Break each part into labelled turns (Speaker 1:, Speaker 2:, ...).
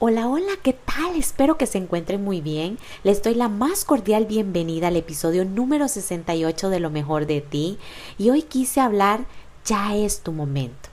Speaker 1: Hola, hola, ¿qué tal? Espero que se encuentren muy bien. Les doy la más cordial bienvenida al episodio número 68 de Lo mejor de ti. Y hoy quise hablar, ya es tu momento.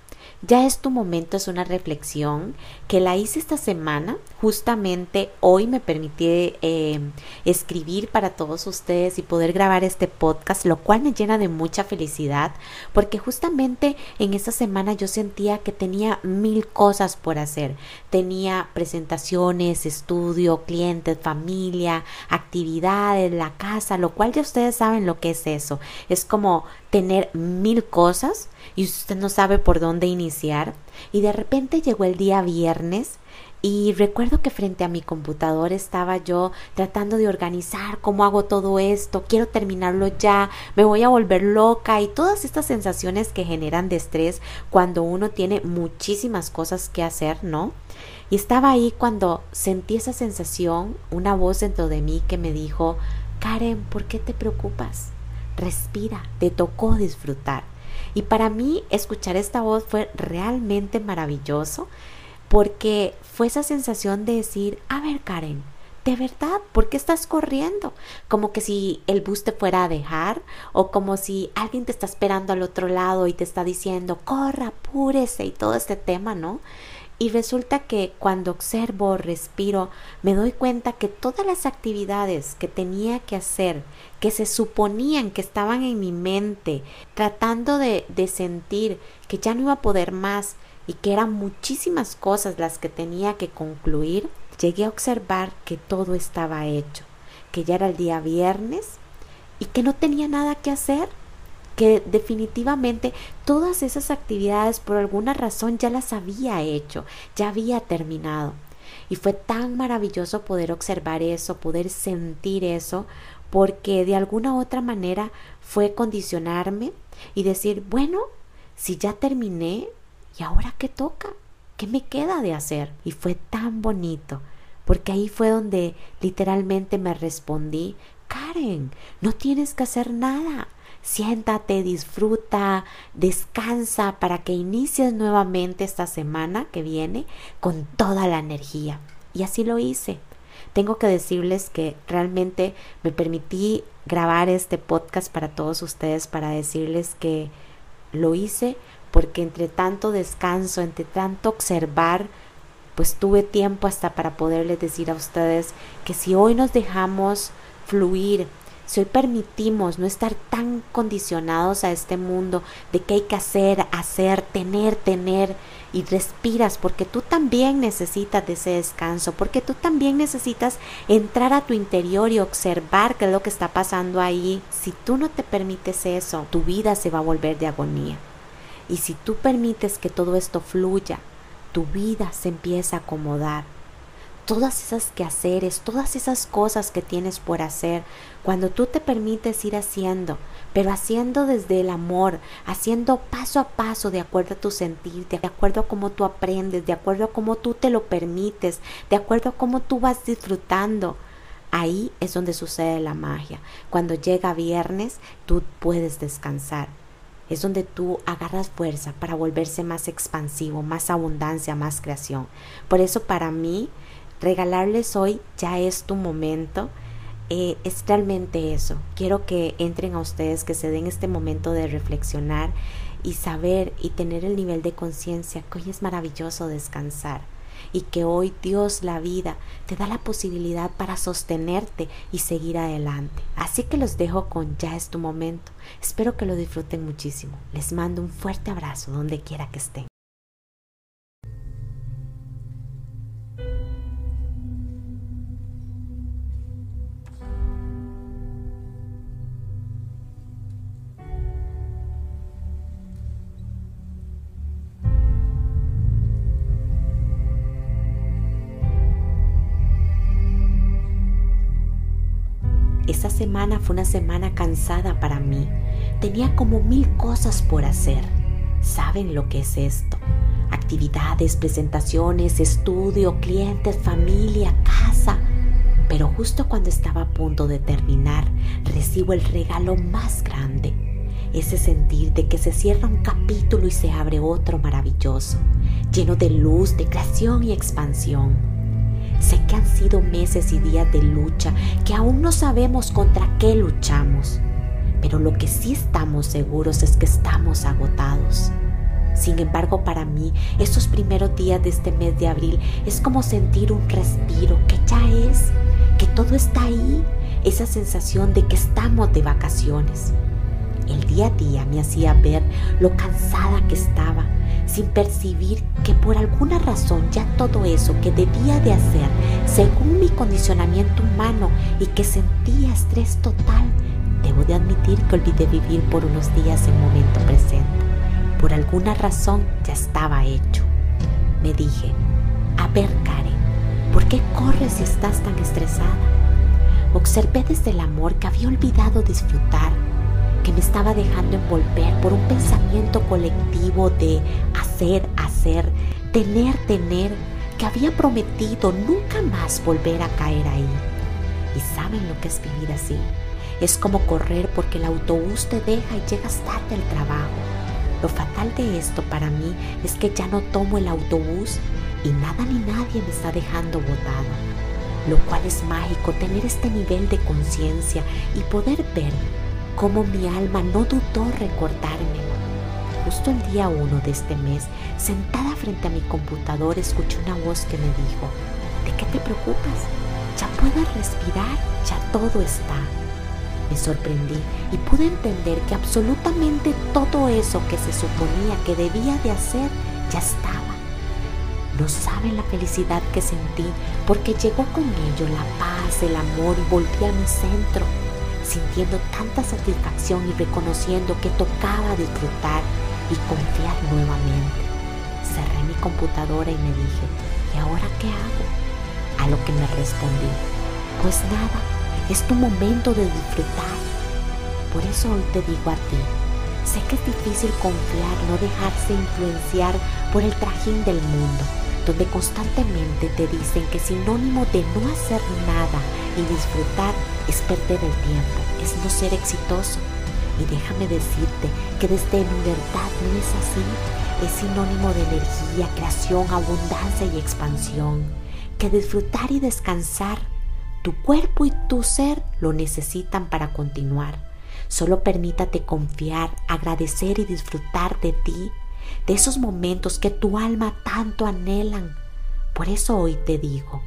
Speaker 1: Ya es tu momento, es una reflexión que la hice esta semana. Justamente hoy me permití eh, escribir para todos ustedes y poder grabar este podcast, lo cual me llena de mucha felicidad, porque justamente en esta semana yo sentía que tenía mil cosas por hacer. Tenía presentaciones, estudio, clientes, familia, actividades, la casa, lo cual ya ustedes saben lo que es eso. Es como tener mil cosas y usted no sabe por dónde iniciar. Y de repente llegó el día viernes y recuerdo que frente a mi computador estaba yo tratando de organizar cómo hago todo esto, quiero terminarlo ya, me voy a volver loca y todas estas sensaciones que generan de estrés cuando uno tiene muchísimas cosas que hacer, ¿no? Y estaba ahí cuando sentí esa sensación, una voz dentro de mí que me dijo, Karen, ¿por qué te preocupas? respira, te tocó disfrutar. Y para mí escuchar esta voz fue realmente maravilloso porque fue esa sensación de decir, a ver Karen, de verdad, ¿por qué estás corriendo? Como que si el bus te fuera a dejar o como si alguien te está esperando al otro lado y te está diciendo, corra, apúrese y todo este tema, ¿no? Y resulta que cuando observo, respiro, me doy cuenta que todas las actividades que tenía que hacer, que se suponían que estaban en mi mente, tratando de, de sentir que ya no iba a poder más y que eran muchísimas cosas las que tenía que concluir, llegué a observar que todo estaba hecho, que ya era el día viernes y que no tenía nada que hacer que definitivamente todas esas actividades por alguna razón ya las había hecho, ya había terminado. Y fue tan maravilloso poder observar eso, poder sentir eso, porque de alguna otra manera fue condicionarme y decir, bueno, si ya terminé, ¿y ahora qué toca? ¿Qué me queda de hacer? Y fue tan bonito, porque ahí fue donde literalmente me respondí, Karen, no tienes que hacer nada, Siéntate, disfruta, descansa para que inicies nuevamente esta semana que viene con toda la energía. Y así lo hice. Tengo que decirles que realmente me permití grabar este podcast para todos ustedes, para decirles que lo hice porque entre tanto descanso, entre tanto observar, pues tuve tiempo hasta para poderles decir a ustedes que si hoy nos dejamos fluir si hoy permitimos no estar tan condicionados a este mundo de que hay que hacer, hacer, tener, tener, y respiras porque tú también necesitas de ese descanso, porque tú también necesitas entrar a tu interior y observar qué es lo que está pasando ahí. Si tú no te permites eso, tu vida se va a volver de agonía. Y si tú permites que todo esto fluya, tu vida se empieza a acomodar todas esas quehaceres, todas esas cosas que tienes por hacer, cuando tú te permites ir haciendo, pero haciendo desde el amor, haciendo paso a paso de acuerdo a tu sentir, de acuerdo a cómo tú aprendes, de acuerdo a cómo tú te lo permites, de acuerdo a cómo tú vas disfrutando. Ahí es donde sucede la magia. Cuando llega viernes, tú puedes descansar. Es donde tú agarras fuerza para volverse más expansivo, más abundancia, más creación. Por eso para mí regalarles hoy ya es tu momento. Eh, es realmente eso. Quiero que entren a ustedes, que se den este momento de reflexionar y saber y tener el nivel de conciencia que hoy es maravilloso descansar y que hoy Dios la vida te da la posibilidad para sostenerte y seguir adelante. Así que los dejo con ya es tu momento. Espero que lo disfruten muchísimo. Les mando un fuerte abrazo donde quiera que estén. Esa semana fue una semana cansada para mí. Tenía como mil cosas por hacer. ¿Saben lo que es esto? Actividades, presentaciones, estudio, clientes, familia, casa. Pero justo cuando estaba a punto de terminar, recibo el regalo más grande. Ese sentir de que se cierra un capítulo y se abre otro maravilloso, lleno de luz, de creación y expansión. Sé que han sido meses y días de lucha, que aún no sabemos contra qué luchamos, pero lo que sí estamos seguros es que estamos agotados. Sin embargo, para mí, estos primeros días de este mes de abril es como sentir un respiro que ya es, que todo está ahí, esa sensación de que estamos de vacaciones. El día a día me hacía ver lo cansada que estaba, sin percibir que por alguna razón ya todo eso que debía de hacer según mi condicionamiento humano y que sentía estrés total, debo de admitir que olvidé vivir por unos días el momento presente. Por alguna razón ya estaba hecho. Me dije, a ver Karen, ¿por qué corres si estás tan estresada? Observé desde el amor que había olvidado disfrutar que me estaba dejando envolver por un pensamiento colectivo de hacer, hacer, tener, tener, que había prometido nunca más volver a caer ahí. ¿Y saben lo que es vivir así? Es como correr porque el autobús te deja y llegas tarde al trabajo. Lo fatal de esto para mí es que ya no tomo el autobús y nada ni nadie me está dejando botado. Lo cual es mágico tener este nivel de conciencia y poder ver cómo mi alma no dudó recordarme. Justo el día 1 de este mes, sentada frente a mi computador, escuché una voz que me dijo, ¿de qué te preocupas? Ya puedes respirar, ya todo está. Me sorprendí y pude entender que absolutamente todo eso que se suponía que debía de hacer ya estaba. No saben la felicidad que sentí porque llegó con ello la paz, el amor y volví a mi centro sintiendo tanta satisfacción y reconociendo que tocaba disfrutar y confiar nuevamente. Cerré mi computadora y me dije, ¿y ahora qué hago? A lo que me respondí, pues nada, es tu momento de disfrutar. Por eso hoy te digo a ti, sé que es difícil confiar, no dejarse influenciar por el trajín del mundo, donde constantemente te dicen que sinónimo de no hacer nada y disfrutar es perder el tiempo, es no ser exitoso. Y déjame decirte que desde mi verdad no es así. Es sinónimo de energía, creación, abundancia y expansión. Que disfrutar y descansar, tu cuerpo y tu ser lo necesitan para continuar. Solo permítate confiar, agradecer y disfrutar de ti, de esos momentos que tu alma tanto anhelan. Por eso hoy te digo,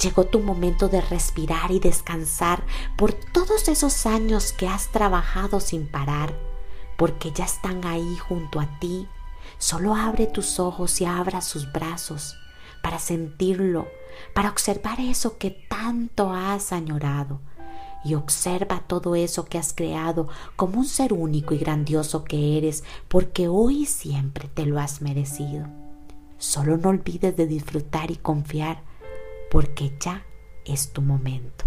Speaker 1: Llegó tu momento de respirar y descansar por todos esos años que has trabajado sin parar, porque ya están ahí junto a ti. Solo abre tus ojos y abra sus brazos para sentirlo, para observar eso que tanto has añorado. Y observa todo eso que has creado como un ser único y grandioso que eres, porque hoy y siempre te lo has merecido. Solo no olvides de disfrutar y confiar porque ya es tu momento.